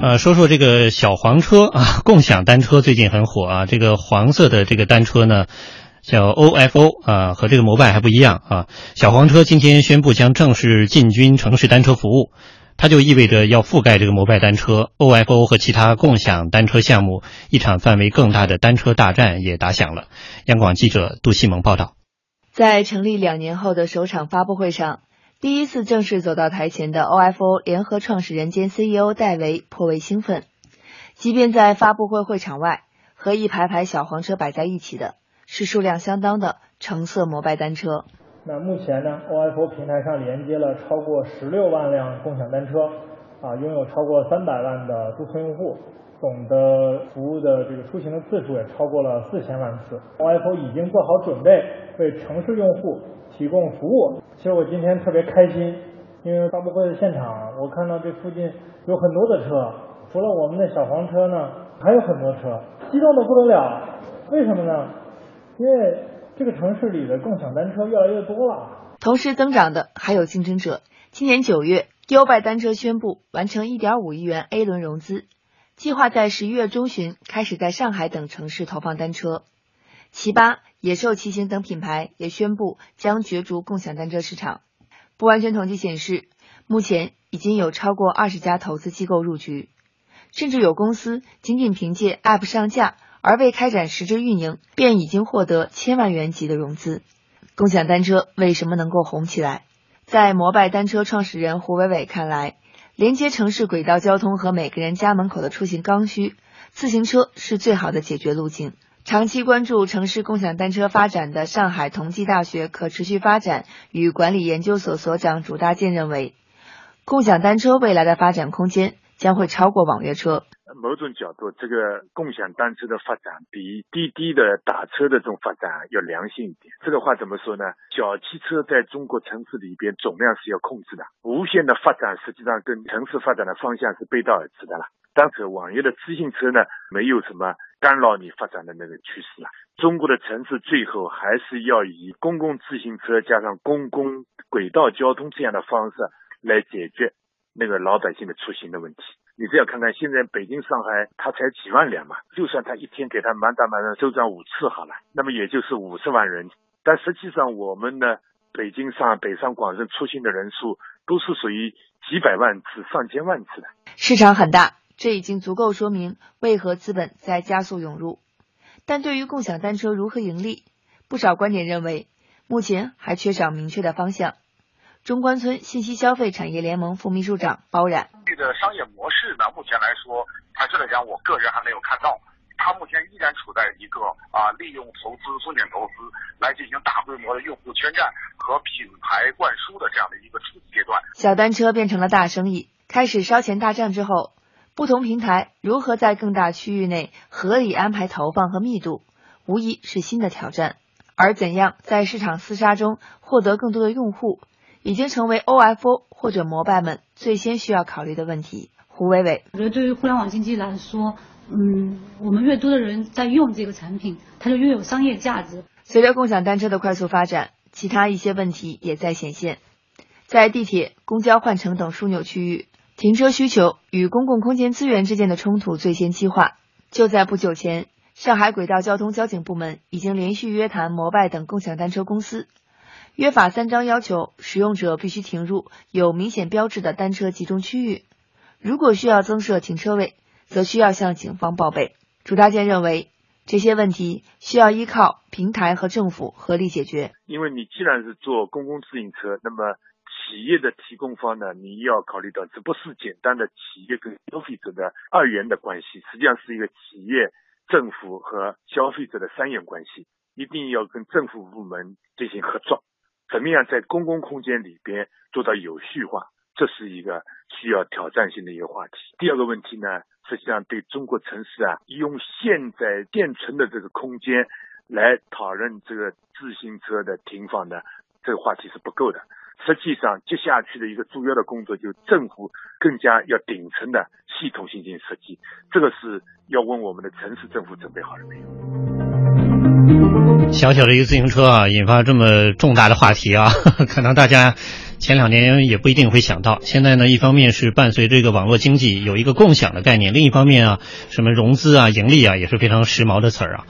呃，说说这个小黄车啊，共享单车最近很火啊。这个黄色的这个单车呢，叫 OFO 啊，和这个摩拜还不一样啊。小黄车今天宣布将正式进军城市单车服务，它就意味着要覆盖这个摩拜单车、OFO 和其他共享单车项目，一场范围更大的单车大战也打响了。央广记者杜西蒙报道，在成立两年后的首场发布会上。第一次正式走到台前的 OFO 联合创始人兼 CEO 戴维颇为兴奋，即便在发布会会场外，和一排排小黄车摆在一起的是数量相当的橙色摩拜单车。那目前呢，OFO 平台上连接了超过十六万辆共享单车，啊，拥有超过三百万的注册用户，总的服务的这个出行的次数也超过了四千万次。OFO 已经做好准备为城市用户。提供服务，其实我今天特别开心，因为发布会的现场，我看到这附近有很多的车，除了我们的小黄车呢，还有很多车，激动的不得了。为什么呢？因为这个城市里的共享单车越来越多了。同时增长的还有竞争者。今年九月，优拜单车宣布完成1.5亿元 A 轮融资，计划在十一月中旬开始在上海等城市投放单车。奇葩、野兽骑行等品牌也宣布将角逐共享单车市场。不完全统计显示，目前已经有超过二十家投资机构入局，甚至有公司仅仅凭借 App 上架而未开展实质运营，便已经获得千万元级的融资。共享单车为什么能够红起来？在摩拜单车创始人胡伟伟看来，连接城市轨道交通和每个人家门口的出行刚需，自行车是最好的解决路径。长期关注城市共享单车发展的上海同济大学可持续发展与管理研究所所长朱大建认为，共享单车未来的发展空间将会超过网约车。某种角度，这个共享单车的发展比滴滴的打车的这种发展要良性一点。这个话怎么说呢？小汽车在中国城市里边总量是要控制的，无限的发展实际上跟城市发展的方向是背道而驰的了。当时网约的自行车呢，没有什么干扰你发展的那个趋势了。中国的城市最后还是要以公共自行车加上公共轨道交通这样的方式来解决那个老百姓的出行的问题。你只要看看现在北京、上海，它才几万辆嘛，就算他一天给他满打满算周转五次好了，那么也就是五十万人。但实际上我们的北京、上北上广深出行的人数都是属于几百万次、上千万次的，市场很大。这已经足够说明为何资本在加速涌入，但对于共享单车如何盈利，不少观点认为目前还缺少明确的方向。中关村信息消费产业联盟副秘书长包冉：这个商业模式呢，目前来说，坦率来讲，我个人还没有看到。它目前依然处在一个啊，利用投资、风险投资来进行大规模的用户圈占和品牌灌输的这样的一个初级阶段。小单车变成了大生意，开始烧钱大战之后。不同平台如何在更大区域内合理安排投放和密度，无疑是新的挑战。而怎样在市场厮杀中获得更多的用户，已经成为 OFO 或者摩拜们最先需要考虑的问题。胡伟伟，我觉得对于互联网经济来说，嗯，我们越多的人在用这个产品，它就越有商业价值。随着共享单车的快速发展，其他一些问题也在显现，在地铁、公交换乘等枢纽区域。停车需求与公共空间资源之间的冲突最先激化。就在不久前，上海轨道交通交警部门已经连续约谈摩拜等共享单车公司，约法三章要求使用者必须停入有明显标志的单车集中区域，如果需要增设停车位，则需要向警方报备。朱大建认为，这些问题需要依靠平台和政府合力解决。因为你既然是做公共自行车，那么企业的提供方呢，你要考虑到，这不是简单的企业跟消费者的二元的关系，实际上是一个企业、政府和消费者的三元关系，一定要跟政府部门进行合作，怎么样在公共空间里边做到有序化，这是一个需要挑战性的一个话题。第二个问题呢，实际上对中国城市啊，用现在现存的这个空间来讨论这个自行车的停放的这个话题是不够的。实际上，接下去的一个主要的工作，就政府更加要顶层的系统性进行设计。这个是要问我们的城市政府准备好了没有？小小的一个自行车啊，引发这么重大的话题啊，可能大家前两年也不一定会想到。现在呢，一方面是伴随这个网络经济有一个共享的概念，另一方面啊，什么融资啊、盈利啊，也是非常时髦的词儿啊。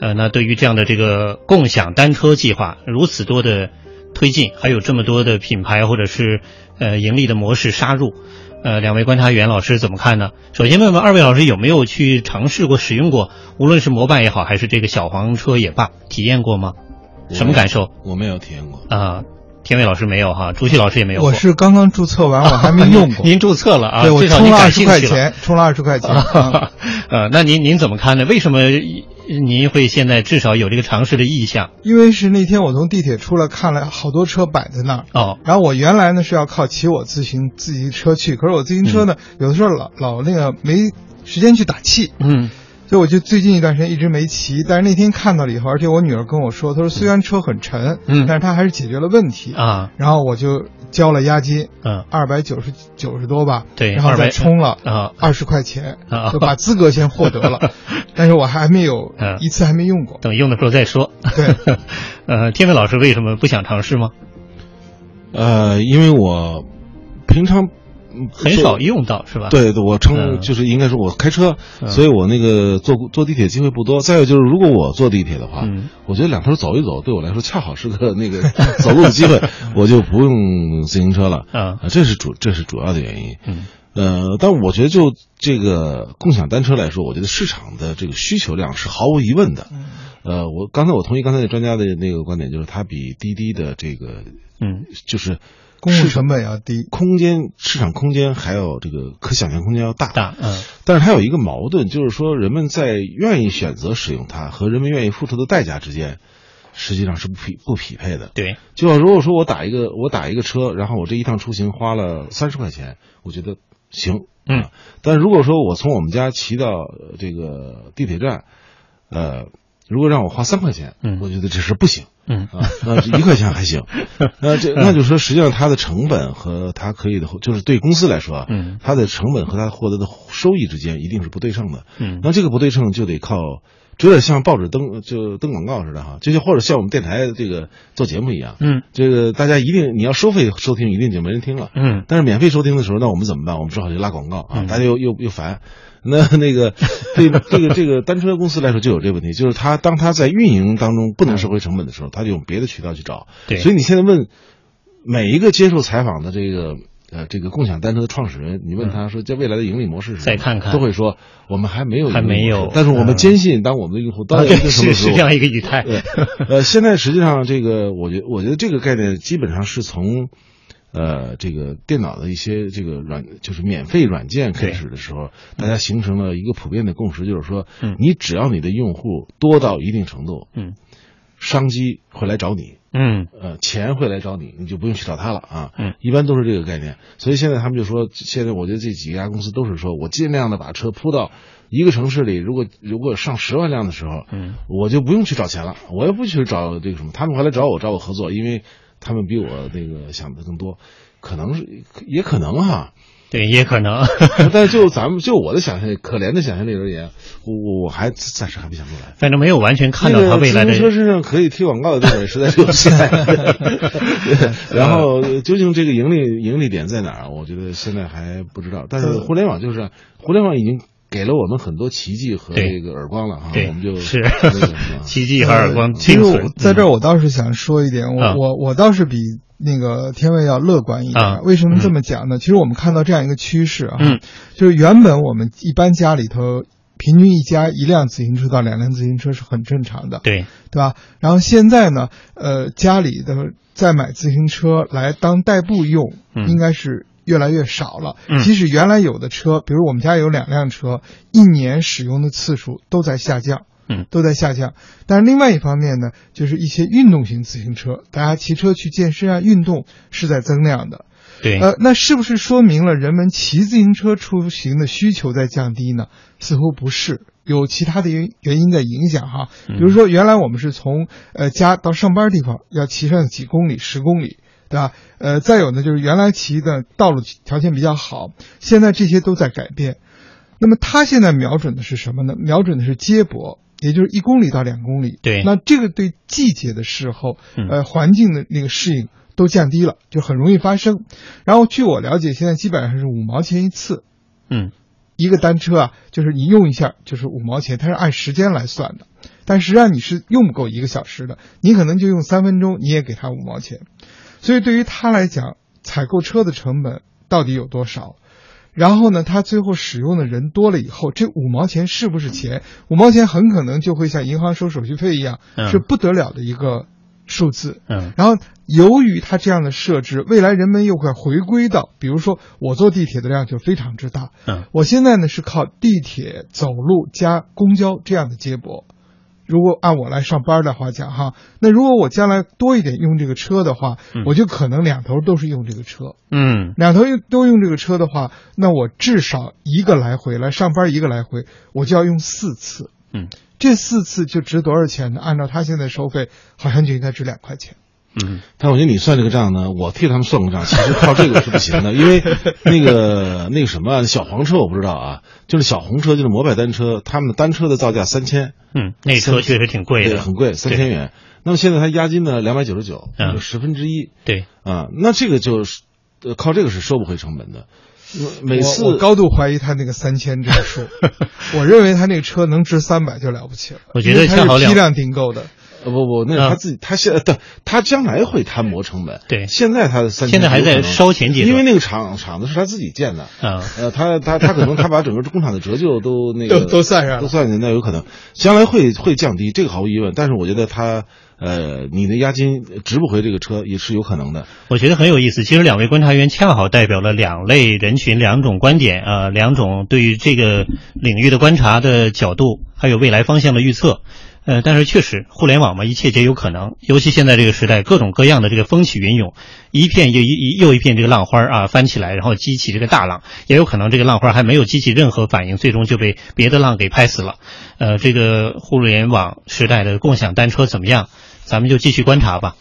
呃，那对于这样的这个共享单车计划如此多的推进，还有这么多的品牌或者是呃盈利的模式杀入。呃，两位观察员老师怎么看呢？首先问问二位老师有没有去尝试过、使用过，无论是摩拜也好，还是这个小黄车也罢，体验过吗？什么感受？我没有体验过啊。田伟老师没有哈，朱旭老师也没有。我是刚刚注册完，我 还没用过。您注册了啊？对，我充了二十块钱，充了二十块钱。呃，那您您怎么看呢？为什么您会现在至少有这个尝试的意向？因为是那天我从地铁出来，看了好多车摆在那儿。哦。然后我原来呢是要靠骑我自行自行车去，可是我自行车呢有的时候老老那个没时间去打气。嗯。所以我就最近一段时间一直没骑，但是那天看到了以后，而且我女儿跟我说，她说虽然车很沉，嗯，但是她还是解决了问题啊。然后我就交了押金，嗯，二百九十九十多吧，对，然后再充了啊二十块钱，就把资格先获得了，但是我还没有一次还没用过，等用的时候再说。对，呃，天伟老师为什么不想尝试吗？呃，因为我平常。很少用到是吧？对，我称就是应该说，我开车，所以我那个坐坐地铁机会不多。再有就是，如果我坐地铁的话，我觉得两头走一走，对我来说恰好是个那个走路的机会，我就不用自行车了。啊，这是主这是主要的原因。嗯，呃，但我觉得就这个共享单车来说，我觉得市场的这个需求量是毫无疑问的。呃，我刚才我同意刚才那专家的那个观点，就是它比滴滴的这个，嗯，就是。公共成本要低，空间市场空间还有这个可想象空间要大。大，嗯。但是它有一个矛盾，就是说人们在愿意选择使用它和人们愿意付出的代价之间，实际上是不匹不匹配的。对。就如果说我打一个我打一个车，然后我这一趟出行花了三十块钱，我觉得行。嗯。但如果说我从我们家骑到这个地铁站，呃。如果让我花三块钱，嗯，我觉得这是不行，嗯。啊，那一块钱还行，那这那就说实际上它的成本和它可以的，就是对公司来说，嗯，它的成本和它获得的收益之间一定是不对称的，嗯，那这个不对称就得靠，有点像报纸登就登广告似的哈，就像或者像我们电台这个做节目一样，嗯，这个大家一定你要收费收听，一定就没人听了，嗯，但是免费收听的时候，那我们怎么办？我们只好就拉广告啊，大家又又又烦。那那个，对这个这个单车公司来说就有这个问题，就是他当他在运营当中不能收回成本的时候，他就用别的渠道去找。对，所以你现在问每一个接受采访的这个呃这个共享单车的创始人，你问他说这未来的盈利模式是什么再看看，都会说我们还没有还没有，但是我们坚信当我们的用户到一定程度是是这样一个语态。呃，现在实际上这个我觉我觉得这个概念基本上是从。呃，这个电脑的一些这个软，就是免费软件开始的时候，大家形成了一个普遍的共识，就是说，你只要你的用户多到一定程度，嗯，商机会来找你，嗯，呃，钱会来找你，你就不用去找他了啊，嗯，一般都是这个概念。所以现在他们就说，现在我觉得这几家公司都是说我尽量的把车铺到一个城市里，如果如果上十万辆的时候，嗯，我就不用去找钱了，我也不去找这个什么，他们会来找我找我合作，因为。他们比我那个想的更多，可能是也可能哈，对，也可能。但就咱们就我的想象力，可怜的想象力而言，我我我还暂时还没想出来。反正没有完全看到他未来的。车身上可以贴广告的地方实在是有限。然后究竟这个盈利盈利点在哪儿？我觉得现在还不知道。但是互联网就是互联网已经。给了我们很多奇迹和这个耳光了哈，我们就是 奇迹和耳光。其实我在这儿，我倒是想说一点，我我我倒是比那个天卫要乐观一点。为什么这么讲呢？其实我们看到这样一个趋势啊，就是原本我们一般家里头平均一家一辆自行车到两辆自行车是很正常的，对对吧？然后现在呢，呃，家里的再买自行车来当代步用，应该是。越来越少了。即使原来有的车，比如我们家有两辆车，一年使用的次数都在下降，嗯，都在下降。但是另外一方面呢，就是一些运动型自行车，大家骑车去健身啊，运动是在增量的。对，呃，那是不是说明了人们骑自行车出行的需求在降低呢？似乎不是，有其他的原原因在影响哈。比如说，原来我们是从呃家到上班地方要骑上几公里、十公里。对吧？呃，再有呢，就是原来骑的道路条件比较好，现在这些都在改变。那么它现在瞄准的是什么呢？瞄准的是接驳，也就是一公里到两公里。对那这个对季节的时候，嗯呃，环境的那个适应都降低了，就很容易发生。然后据我了解，现在基本上是五毛钱一次，嗯一个单车啊，就是你用一下就是五毛钱，它是按时间来算的。但实际上你是用不够一个小时的，你可能就用三分钟，你也给他五毛钱。所以对于他来讲，采购车的成本到底有多少？然后呢，他最后使用的人多了以后，这五毛钱是不是钱？五毛钱很可能就会像银行收手续费一样，嗯是不得了的一个数字。嗯然后由于它这样的设置，未来人们又会回归到，比如说我坐地铁的量就非常之大，嗯我现在呢是靠地铁、走路加公交这样的接驳。如果按我来上班的话讲哈，那如果我将来多一点用这个车的话，嗯我就可能两头都是用这个车。嗯两头用都用这个车的话，那我至少一个来回来上班一个来回，我就要用四次。嗯这四次就值多少钱呢？按照他现在收费，好像就应该值两块钱。嗯但我觉得你算这个账呢，我替他们算过账，其实靠这个是不行的，因为那个那个什么小黄车我不知道啊，就是小红车，就是摩拜单车，他们的单车的造价三千，嗯，那车确实挺贵的，对很贵，三千元。那么现在它押金呢两百九十九，嗯就十分之一对，啊，那这个就是呃靠这个是收不回成本的。每次我我高度怀疑他那个三千这个数，我认为他那个车能值三百就了不起了。我觉得因为它恰好两是批量订购的。呃不不，那是他自己，他现在对，他将来会摊薄成本。对现在他的三千现在还在烧钱阶段因为那个厂厂子是他自己建的。啊呃，他他他可能他把整个工厂的折旧都 那个都都算上都算进，那有可能将来会会降低，这个毫无疑问。但是我觉得他呃，你的押金值不回这个车也是有可能的。我觉得很有意思。其实两位观察员恰好代表了两类人群、两种观点啊、呃两种对于这个领域的观察的角度，还有未来方向的预测。呃，但是确实，互联网嘛，一切皆有可能。尤其现在这个时代，各种各样的这个风起云涌，一片又一又一片这个浪花啊翻起来，然后激起这个大浪，也有可能这个浪花还没有激起任何反应，最终就被别的浪给拍死了。呃，这个互联网时代的共享单车怎么样？咱们就继续观察吧。